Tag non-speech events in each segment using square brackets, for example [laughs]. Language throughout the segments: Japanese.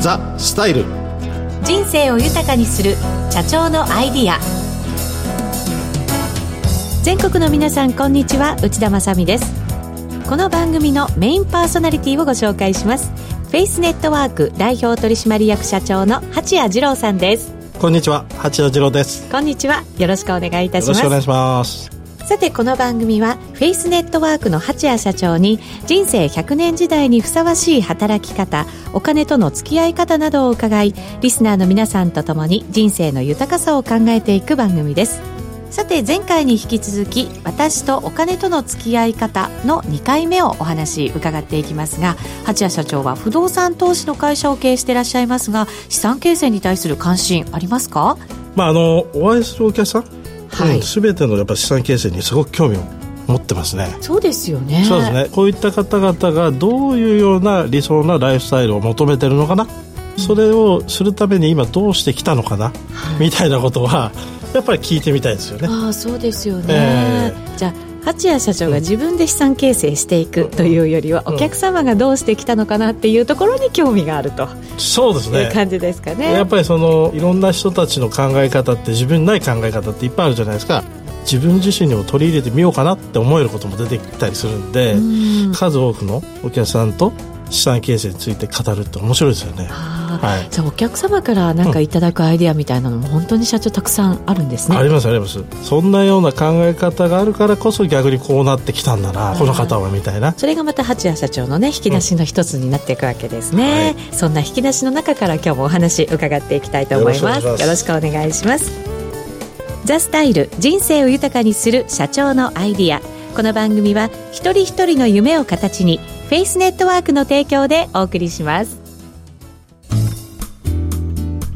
ザ・スタイル。人生を豊かにする社長のアイディア。全国の皆さんこんにちは。内田まさです。この番組のメインパーソナリティをご紹介します。フェイスネットワーク代表取締役社長の八谷二郎さんです。こんにちは。八谷二郎です。こんにちは。よろしくお願いいたします。よろしくお願いしますさてこの番組はフェイスネットワークの八谷社長に人生100年時代にふさわしい働き方お金との付き合い方などを伺いリスナーの皆さんと共に人生の豊かさを考えていく番組です。さて前回に引き続き私とお金との付き合い方の2回目をお話伺っていきますが八谷社長は不動産投資の会社を経営していらっしゃいますが資産形成に対する関心ありますか？まああのお会いするお客さんはい、全てのやっぱ資産形成にすごく興味を持ってますね。そうですよね。そうですね。こういった方々がどういうような理想なライフスタイルを求めてるのかな、うん、それをするために今どうしてきたのかな、はい、みたいなことはやっぱり聞いてみたいですよね。ああそうですよね、えー、じゃあ八谷社長が自分で資産形成していくというよりは、お客様がどうしてきたのかなっていうところに興味があるとそうですね。いう感じですかね。やっぱりそのいろんな人たちの考え方って自分にない考え方っていっぱいあるじゃないですか。自分自身にも取り入れてみようかなって思えることも出てきたりするんで数多くのお客さんと資産形成について語るって面白いですよね。はい、じゃあお客様から何かいただくアイディアみたいなのも本当に社長たくさんあるんですね。ありますあります。そんなような考え方があるからこそ逆にこうなってきたんだなこの方はみたいな。それがまた八谷社長のね引き出しの一つになっていくわけですね、うんはい、そんな引き出しの中から今日もお話伺っていきたいと思います。よろしくお願いします。ザスタイル人生を豊かにする社長のアイディア。この番組は一人一人の夢を形にフェイスネットワークの提供でお送りします。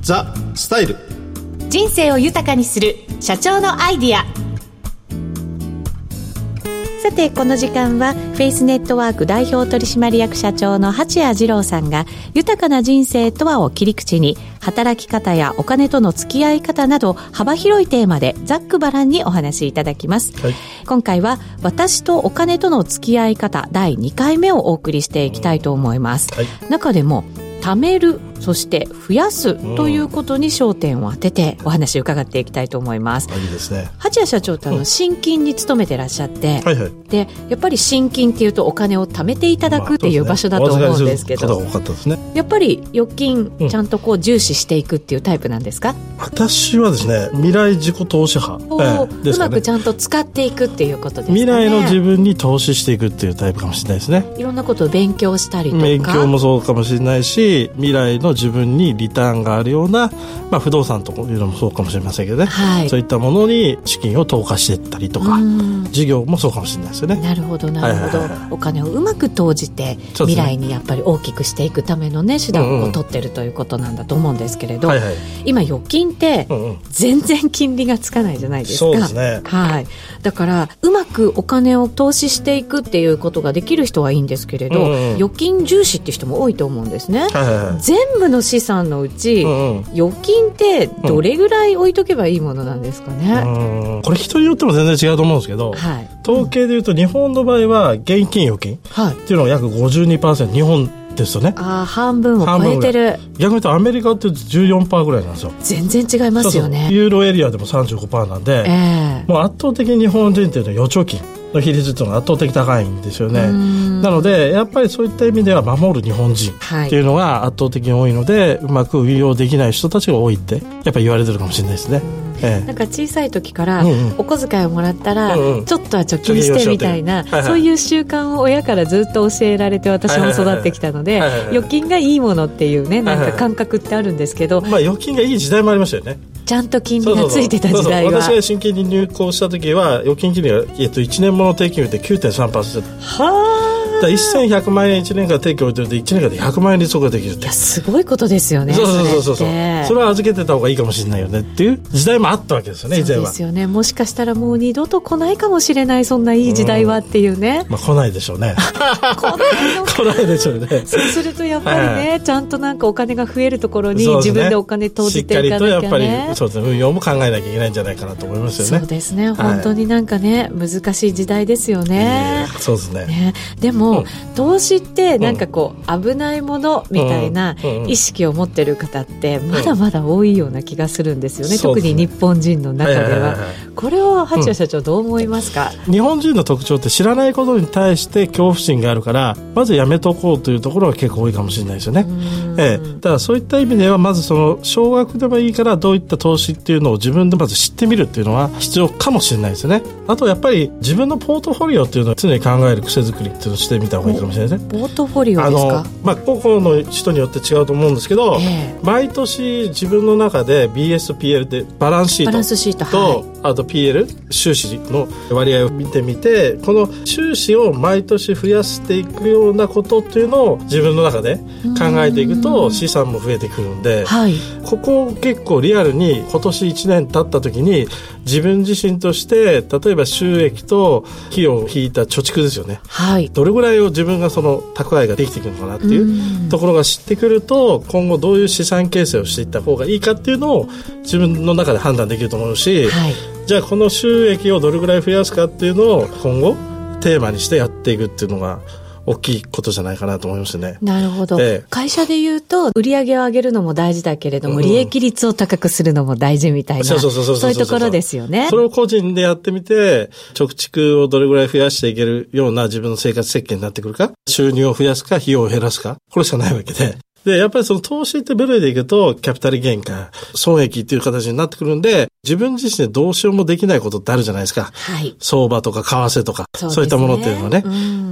ザ・スタイル。人生を豊かにする社長のアイディア。さてこの時間はフェイスネットワーク代表取締役社長の八谷二郎さんが豊かな人生とはを切り口に働き方やお金との付き合い方など幅広いテーマでざっくばらんにお話しいただきます、はい、今回は私とお金との付き合い方第2回目をお送りしていきたいと思います、はい、中でも貯めるそして増やすということに焦点を当ててお話を伺っていきたいと思います。いいですね。八谷社長ってあの新金に勤めてらっしゃって、はいはい、でやっぱり新金っていうとお金を貯めていただくっていう場所だと思うんですけど、まあね、やっぱり預金ちゃんとこう重視していくっていうタイプなんですか？私はですね未来自己投資派、えーね、うまくちゃんと使っていくっていうことですね。未来の自分に投資していくっていうタイプかもしれないですね。いろんなことを勉強したりとか、勉強もそうかもしれないし、未来の自分にリターンがあるような、まあ、不動産というのもそうかもしれませんけどね、はい、そういったものに資金を投下していったりとか事業もそうかもしれないですよね。なるほどなるほど、はいはいはい、お金をうまく投じて、未来にやっぱり大きくしていくためのね手段を取ってるということなんだと思うんですけれど、うんうんはいはい、今預金って全然金利がつかないじゃないですか、そうですね、はい、だからうまくお金を投資していくっていうことができる人はいいんですけれど、うんうん、預金重視っていう人も多いと思うんですね、はいはいはい、全部の資産のうち、うんうん、預金ってどれぐらい置いとけばいいものなんですかね、うん、これ人によっても全然違うと思うんですけど、はい、統計でいうと日本の場合は現金預金っていうのが約52%日本ですよね。ああ半分を超えてる。逆に言うとアメリカって14%ぐらいなんですよ。全然違いますよね。ユーロエリアでも35%なんで、えー、もう圧倒的に日本人っていうのは預貯金の比率というのが圧倒的高いんですよね。なのでやっぱりそういった意味では守る日本人っていうのが圧倒的に多いので、はい、うまく運用できない人たちが多いってやっぱり言われてるかもしれないですね。ええ、なんか小さい時からお小遣いをもらったらちょっとは貯金してみたいな、そういう習慣を親からずっと教えられて私も育ってきたので預金がいいものっていうねなんか感覚ってあるんですけど、まあ預金がいい時代もありましたよね。ちゃんと金利がついてた時代は。私が新金に入行した時は預金金利が、えっと、1年もの定期金利で9.3%はあ。だ1100万円1年間定期置いてると1年間で100万円利息ができるって。すごいことですよねそうそうそうそうそれは預けてた方がいいかもしれないよねっていう時代もあったわけですよね以前はですよね。もしかしたらもう二度と来ないかもしれないそんないい時代はっていうね、うん、まあ来ないでしょうね。[laughs] 来ないの [laughs] 来ないでしょうね。そうするとやっぱりね、はい、ちゃんとなんかお金が増えるところに自分でお金投じていかなきゃ、ね、しっかりとやっぱりそうですね運用も考えなきゃいけないんじゃないかなと思いますよね。そうですね。本当になんかね、難しい時代ですよね、えー、そうですね。ね。でも投資ってなんかこう危ないものみたいな意識を持ってる方ってまだまだ多いような気がするんですよね、特に日本人の中では。これを八谷社長どう思いますか、日本人の特徴って知らないことに対して恐怖心があるからまずやめとこうというところが結構多いかもしれないですよね。ええ、だからそういった意味ではまずその少額でもいいからどういった投資っていうのを自分でまず知ってみるっていうのは必要かもしれないですよね。あとやっぱり自分のポートフォリオっていうのを常に考える癖作りっていうのをしてみた方がいいかもしれないですね。ポートフォリオですか？まあ、個々の人によって違うと思うんですけど、えー、毎年自分の中で BSPL でバランスシート。バランスシートと、はい、あと PL 収支の割合を見てみてこの収支を毎年増やしていくようなことっていうのを自分の中で考えていくと資産も増えてくるんで、はい、ここを結構リアルに今年1年経った時に自分自身として例えば収益と費用を引いた貯蓄ですよね、はい、どれぐらいを自分がその蓄えができていくのかなっていうところが知ってくると今後どういう資産形成をしていった方がいいかっていうのを自分の中で判断できると思うし、はい、じゃあこの収益をどれぐらい増やすかっていうのを今後テーマにしてやっていくっていうのが大きいことじゃないかなと思いますね。なるほど。ええ、会社で言うと、売上を上げるのも大事だけれども、うん、利益率を高くするのも大事みたいな、そういうところですよね。それを個人でやってみて、貯蓄をどれぐらい増やしていけるような自分の生活設計になってくるか、収入を増やすか、費用を減らすか、これしかないわけで。で、やっぱりその投資って部類でいくと、キャピタルゲインか、損益っていう形になってくるんで、自分自身でどうしようもできないことってあるじゃないですか。はい。相場とか為替とか、そう、ね,、いったものっていうのはね。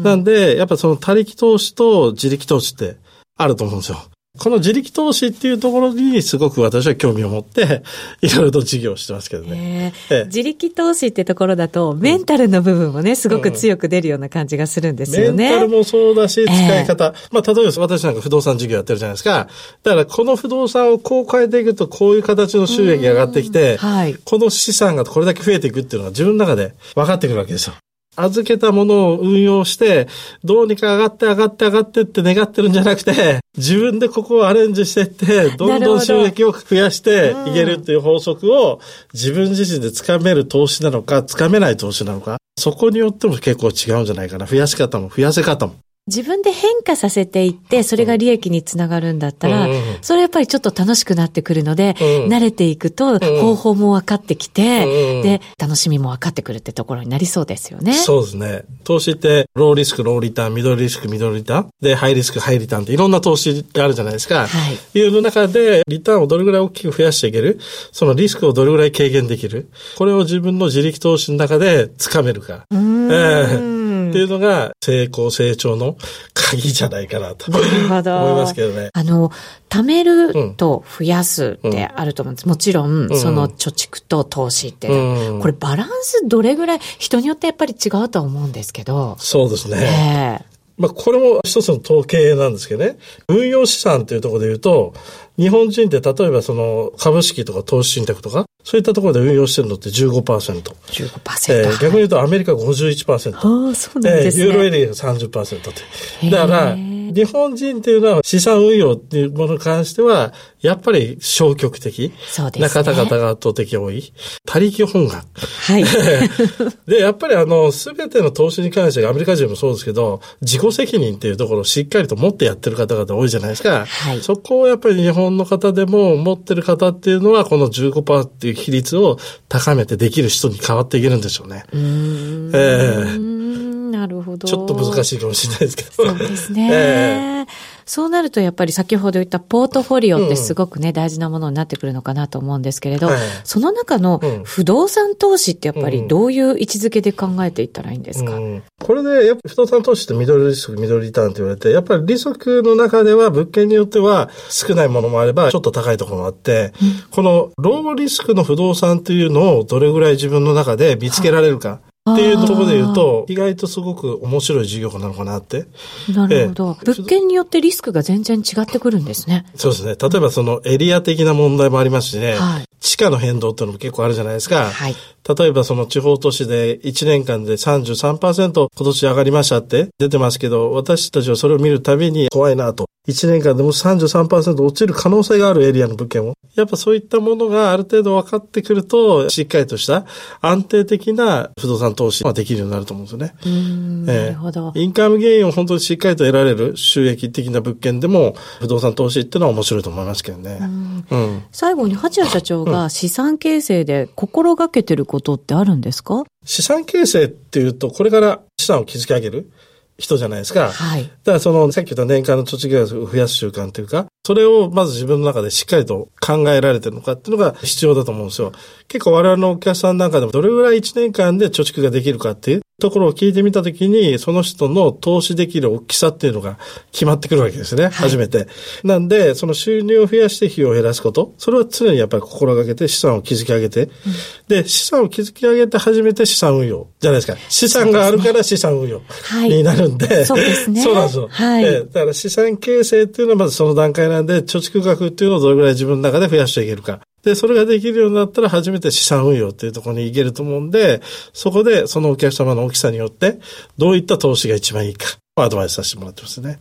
なんで、やっぱその他力投資と自力投資ってあると思うんですよ。この自力投資っていうところにすごく私は興味を持って、[laughs] いろいろと事業をしてますけどね。えー、自力投資ってところだと、メンタルの部分もね、すごく強く出るような感じがするんですよね。メンタルもそうだし、使い方。えー、まあ、例えば私なんか不動産事業やってるじゃないですか。だからこの不動産をこう変えていくと、こういう形の収益が上がってきて、はい、この資産がこれだけ増えていくっていうのが自分の中で分かってくるわけですよ。預けたものを運用して、どうにか上がって上がって上がってって願ってるんじゃなくて、自分でここをアレンジしていって、どんどん収益を増やしていけるっていう法則を自分自身でつかめる投資なのか、つかめない投資なのか、そこによっても結構違うんじゃないかな。増やし方も増やせ方も。自分で変化させていって、それが利益につながるんだったら、それやっぱりちょっと楽しくなってくるので、慣れていくと方法も分かってきて、で、楽しみも分かってくるってところになりそうですよね。そうですね。投資って、ローリスク、ローリターン、ミドルリスク、ミドルリターン、で、ハイリスク、ハイリターンっていろんな投資があるじゃないですか。はい。いう中で、リターンをどれぐらい大きく増やしていける？そのリスクをどれぐらい軽減できる？これを自分の自力投資の中でつかめるか。うん。えーっていうのが成功成長の鍵じゃないかなと思いますけどね。あの、貯めると増やすってあると思うんです。もちろん、その貯蓄と投資って、これバランスどれぐらい、人によってやっぱり違うとは思うんですけど。そうですね。えーまあ、これも一つの統計なんですけどね。運用資産というところで言うと、日本人って例えばその株式とか投資信託とか、そういったところで運用してるのって15%。15%。えー、逆に言うとアメリカ51%。ああ、そうなんですね。えー、ユーロエリアが30%って。だから、日本人っていうのは資産運用っていうものに関しては、やっぱり消極的な方々が圧倒的多い。他力本願。はい。[laughs] で、やっぱりあの、すべての投資に関してアメリカ人もそうですけど、自己責任っていうところをしっかりと持ってやってる方々多いじゃないですか。はい。そこをやっぱり日本の方でも持ってる方っていうのは、この15%っていう比率を高めてできる人に変わっていけるんでしょうね。うん。ええーなるほど。ちょっと難しいかもしれないですけど。そうですね。えー、そうなるとやっぱり先ほど言ったポートフォリオってすごくね、うん、大事なものになってくるのかなと思うんですけれど、はい、その中の不動産投資ってやっぱりどういう位置づけで考えていったらいいんですか、うん、これで、やっぱ不動産投資ってミドルリスク、ミドルリターンって言われて、やっぱり利息の中では物件によっては少ないものもあれば、ちょっと高いところもあって、うん、このローリスクの不動産っていうのをどれぐらい自分の中で見つけられるか。っていうところで言うと、意外とすごく面白い事業なのかなって。なるほど、物件によってリスクが全然違ってくるんですね。そうですね。例えばそのエリア的な問題もありますしね。はい、地価の変動っていうのも結構あるじゃないですか。はい。例えばその地方都市で1年間で33%今年上がりましたって出てますけど、私たちはそれを見るたびに怖いなと1年間でも33%落ちる可能性があるエリアの物件を。やっぱそういったものがある程度分かってくると、しっかりとした安定的な不動産投資ができるようになると思うんですよね。なるほど。インカムゲインを本当にしっかりと得られる収益的な物件でも、不動産投資っていうのは面白いと思いますけどね。うん、最後に八谷社長が資産形成で心がけてることってあるんですか？資産形成っていうと、これから資産を築き上げる。人じゃないですか。はい。だからその、さっき言った年間の土地契約を増やす習慣というか、それをまず自分の中でしっかりと考えられてるのかっていうのが必要だと思うんですよ。結構我々のお客さんなんかでもどれぐらい1年間で貯蓄ができるかっていうところを聞いてみたときに、その人の投資できる大きさっていうのが決まってくるわけですね。はい、初めて。なんで、その収入を増やして費用を減らすこと、それは常にやっぱり心がけて資産を築き上げて、うん、で、資産を築き上げて初めて資産運用じゃないですか。資産があるから資産運用になるんで、そうですね。そうなんですよ。はい。だから資産形成っていうのはまずその段階なんで、貯蓄額っていうのをどれぐらい自分の中で増やしていけるか。で、それができるようになったら初めて資産運用っていうところに行けると思うんで、そこでそのお客様の大きさによって、どういった投資が一番いいか。アドバイスさせてもらってますね。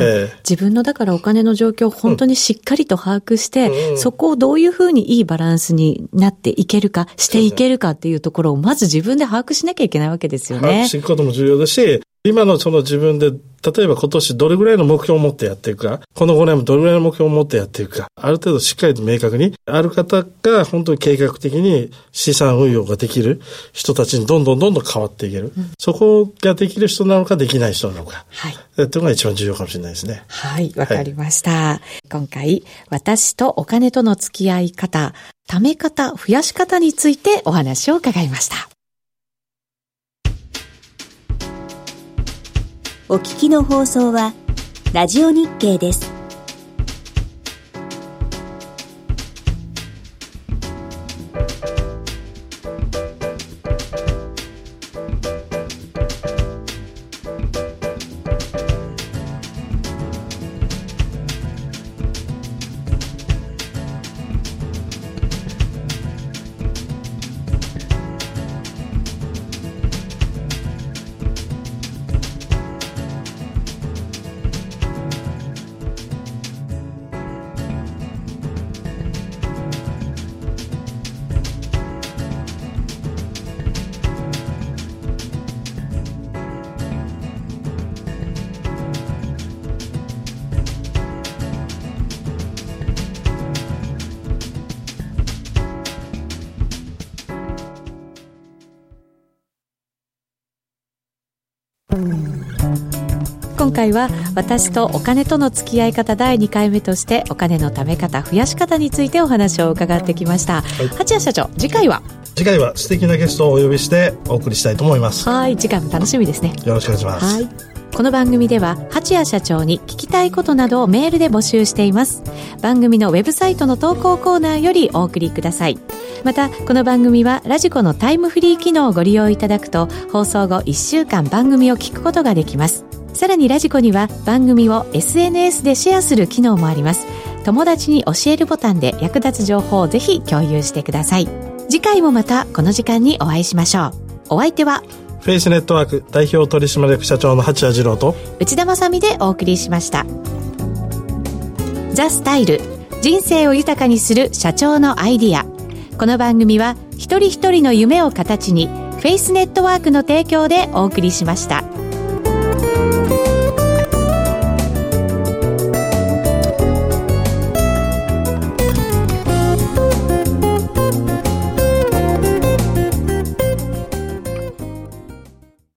えー、自分のだからお金の状況を本当にしっかりと把握して、うん、そこをどういうふうにいいバランスになっていけるか、していけるかっていうところをまず自分で把握しなきゃいけないわけですよね。把握していくことも重要だし、今のその自分で例えば今年どれぐらいの目標を持ってやっていくか、この5年もどれぐらいの目標を持ってやっていくか、ある程度しっかりと明確に、ある方が本当に計画的に資産運用ができる人たちにどんどんどんどん変わっていける。うん、そこができる人なのかできない人なのか。はい。というのが一番重要かもしれないですね。はい、わかりました。はい、今回、私とお金との付き合い方、貯め方、増やし方についてお話を伺いました。お聞きの放送は、ラジオ日経です。今回は私とお金との付き合い方第2回目としてお金の貯め方増やし方についてお話を伺ってきました、はい、八谷社長次回は？次回は素敵なゲストをお呼びしてお送りしたいと思います。はい次回も楽しみですね。よろしくお願いします。はいこの番組では八谷社長に聞きたいことなどをメールで募集しています。番組のウェブサイトの投稿コーナーよりお送りください。またこの番組はラジコのタイムフリー機能をご利用いただくと放送後1週間番組を聞くことができます。さらにラジコには番組を SNS でシェアする機能もあります。友達に教えるボタンで役立つ情報をぜひ共有してください。次回もまたこの時間にお会いしましょう。お相手はフェイスネットワーク代表取締役社長の八谷次郎と内田まさでお送りしましたザ・スタイル人生を豊かにする社長のアイディアこの番組は一人一人の夢を形にフェイスネットワークの提供でお送りしました。